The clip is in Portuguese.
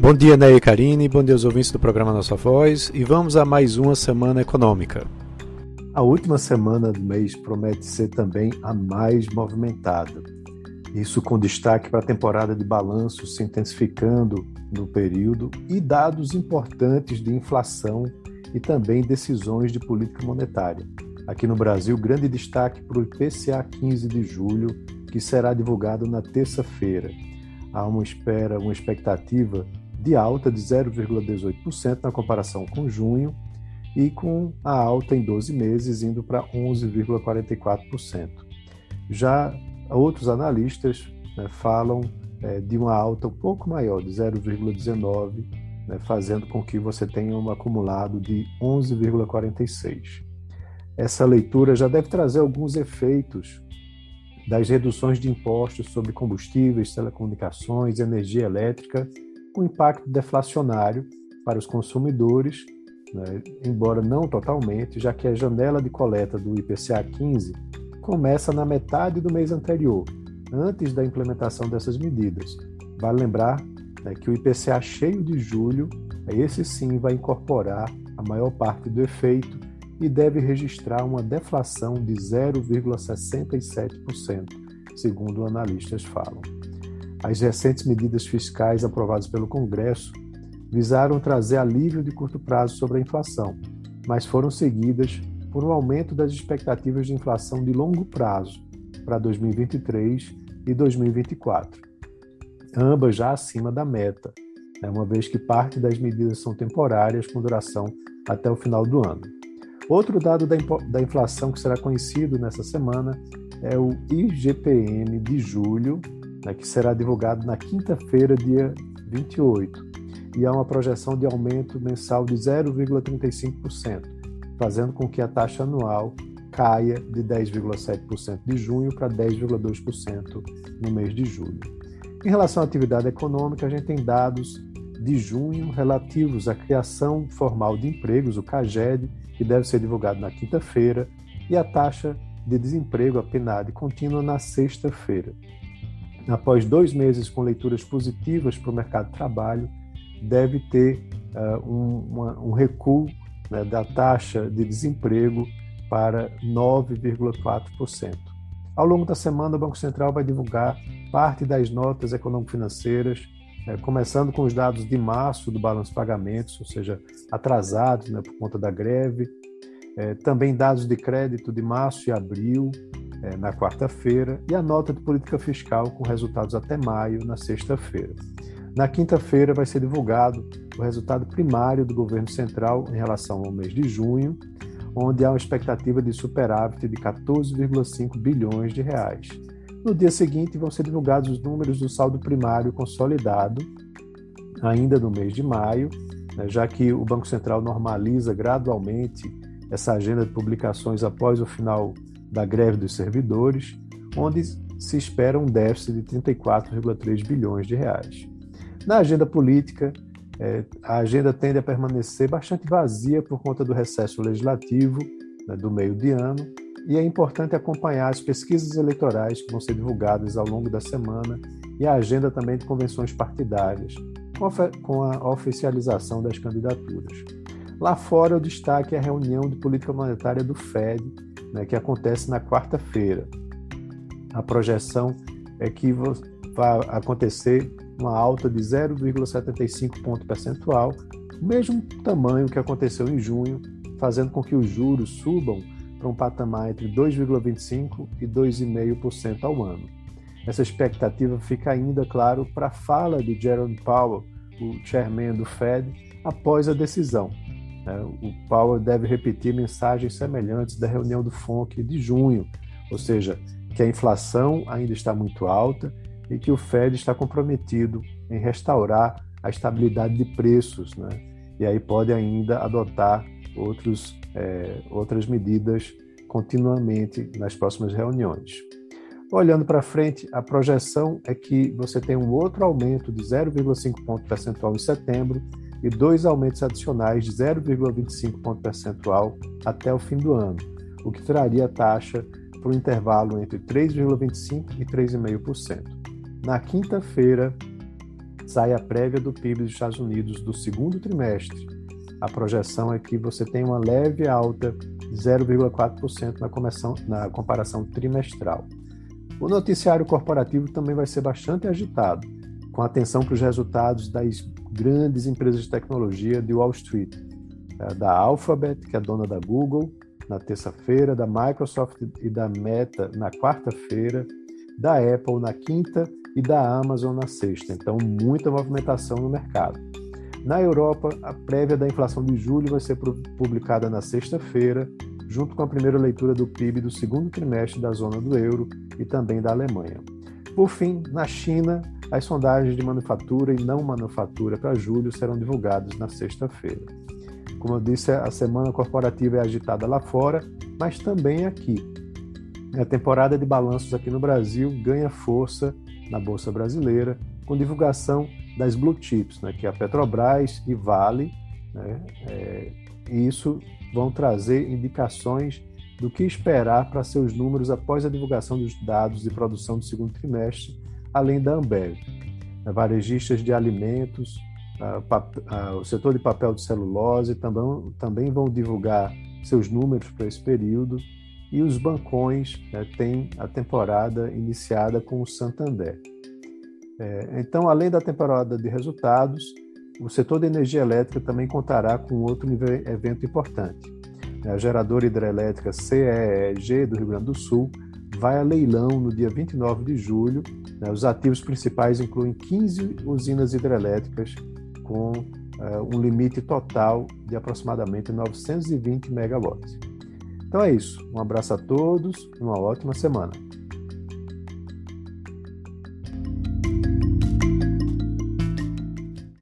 Bom dia, Ney e Karine, bom dia aos ouvintes do programa Nossa Voz e vamos a mais uma semana econômica. A última semana do mês promete ser também a mais movimentada. Isso com destaque para a temporada de balanço se intensificando no período e dados importantes de inflação e também decisões de política monetária. Aqui no Brasil, grande destaque para o IPCA 15 de julho, que será divulgado na terça-feira. Há uma espera, uma expectativa de alta de 0,18% na comparação com junho e com a alta em 12 meses indo para 11,44%. Já outros analistas né, falam é, de uma alta um pouco maior, de 0,19%, né, fazendo com que você tenha um acumulado de 11,46%. Essa leitura já deve trazer alguns efeitos das reduções de impostos sobre combustíveis, telecomunicações, energia elétrica com impacto deflacionário para os consumidores, né, embora não totalmente, já que a janela de coleta do IPCA 15 começa na metade do mês anterior, antes da implementação dessas medidas. Vale lembrar né, que o IPCA cheio de julho, esse sim vai incorporar a maior parte do efeito e deve registrar uma deflação de 0,67%, segundo analistas falam. As recentes medidas fiscais aprovadas pelo Congresso visaram trazer alívio de curto prazo sobre a inflação, mas foram seguidas por um aumento das expectativas de inflação de longo prazo para 2023 e 2024, ambas já acima da meta, né, uma vez que parte das medidas são temporárias com duração até o final do ano. Outro dado da inflação que será conhecido nessa semana é o IGPM de julho, né, que será divulgado na quinta-feira, dia 28, e há uma projeção de aumento mensal de 0,35%, fazendo com que a taxa anual caia de 10,7% de junho para 10,2% no mês de julho. Em relação à atividade econômica, a gente tem dados de junho relativos à criação formal de empregos, o CAGED, que deve ser divulgado na quinta-feira, e a taxa de desemprego, a PNAD, contínua na sexta-feira após dois meses com leituras positivas para o mercado de trabalho, deve ter uh, um, uma, um, recuo né, da taxa de desemprego para 9,4%. Ao longo da semana, o Banco Central vai divulgar parte das notas econômico-financeiras, né, começando com os dados de março do balanço de pagamentos, ou seja, atrasados né, por conta da greve, é, também dados de crédito de março e abril, é, na quarta-feira, e a nota de política fiscal com resultados até maio, na sexta-feira. Na quinta-feira vai ser divulgado o resultado primário do governo central em relação ao mês de junho, onde há uma expectativa de superávit de 14,5 bilhões de reais. No dia seguinte vão ser divulgados os números do saldo primário consolidado, ainda no mês de maio, né, já que o Banco Central normaliza gradualmente essa agenda de publicações após o final da greve dos servidores, onde se espera um déficit de 34,3 bilhões de reais. Na agenda política, é, a agenda tende a permanecer bastante vazia por conta do recesso legislativo né, do meio de ano, e é importante acompanhar as pesquisas eleitorais que vão ser divulgadas ao longo da semana e a agenda também de convenções partidárias, com a oficialização das candidaturas. Lá fora, o destaque é a reunião de política monetária do FED, né, que acontece na quarta-feira. A projeção é que vai acontecer uma alta de 0,75 ponto percentual, o mesmo tamanho que aconteceu em junho, fazendo com que os juros subam para um patamar entre 2,25% e 2,5% ao ano. Essa expectativa fica ainda, claro, para a fala de Jerome Powell, o chairman do Fed, após a decisão? O Powell deve repetir mensagens semelhantes da reunião do FONC de junho, ou seja, que a inflação ainda está muito alta e que o Fed está comprometido em restaurar a estabilidade de preços, né? e aí pode ainda adotar outros, é, outras medidas continuamente nas próximas reuniões. Olhando para frente, a projeção é que você tem um outro aumento de 0,5 ponto percentual em setembro e dois aumentos adicionais de 0,25 ponto percentual até o fim do ano, o que traria a taxa para o intervalo entre 3,25% e 3,5%. Na quinta-feira, sai a prévia do PIB dos Estados Unidos do segundo trimestre. A projeção é que você tem uma leve alta de 0,4% na, na comparação trimestral. O noticiário corporativo também vai ser bastante agitado, com atenção para os resultados das grandes empresas de tecnologia de Wall Street, é, da Alphabet, que é dona da Google, na terça-feira, da Microsoft e da Meta na quarta-feira, da Apple na quinta e da Amazon na sexta. Então, muita movimentação no mercado. Na Europa, a prévia da inflação de julho vai ser publicada na sexta-feira, junto com a primeira leitura do PIB do segundo trimestre da zona do euro e também da Alemanha. Por fim, na China, as sondagens de manufatura e não manufatura para julho serão divulgadas na sexta-feira. Como eu disse, a semana corporativa é agitada lá fora, mas também aqui. A temporada de balanços aqui no Brasil ganha força na Bolsa Brasileira, com divulgação das blue chips, né, que é a Petrobras e Vale, né, é, e isso vão trazer indicações do que esperar para seus números após a divulgação dos dados de produção do segundo trimestre, além da Ambev. Varejistas de alimentos, o setor de papel de celulose também, também vão divulgar seus números para esse período e os bancões né, têm a temporada iniciada com o Santander. É, então, além da temporada de resultados, o setor de energia elétrica também contará com outro evento importante. A geradora hidrelétrica CEEG do Rio Grande do Sul vai a leilão no dia 29 de julho. Né, os ativos principais incluem 15 usinas hidrelétricas com uh, um limite total de aproximadamente 920 megawatts. Então é isso. Um abraço a todos, uma ótima semana.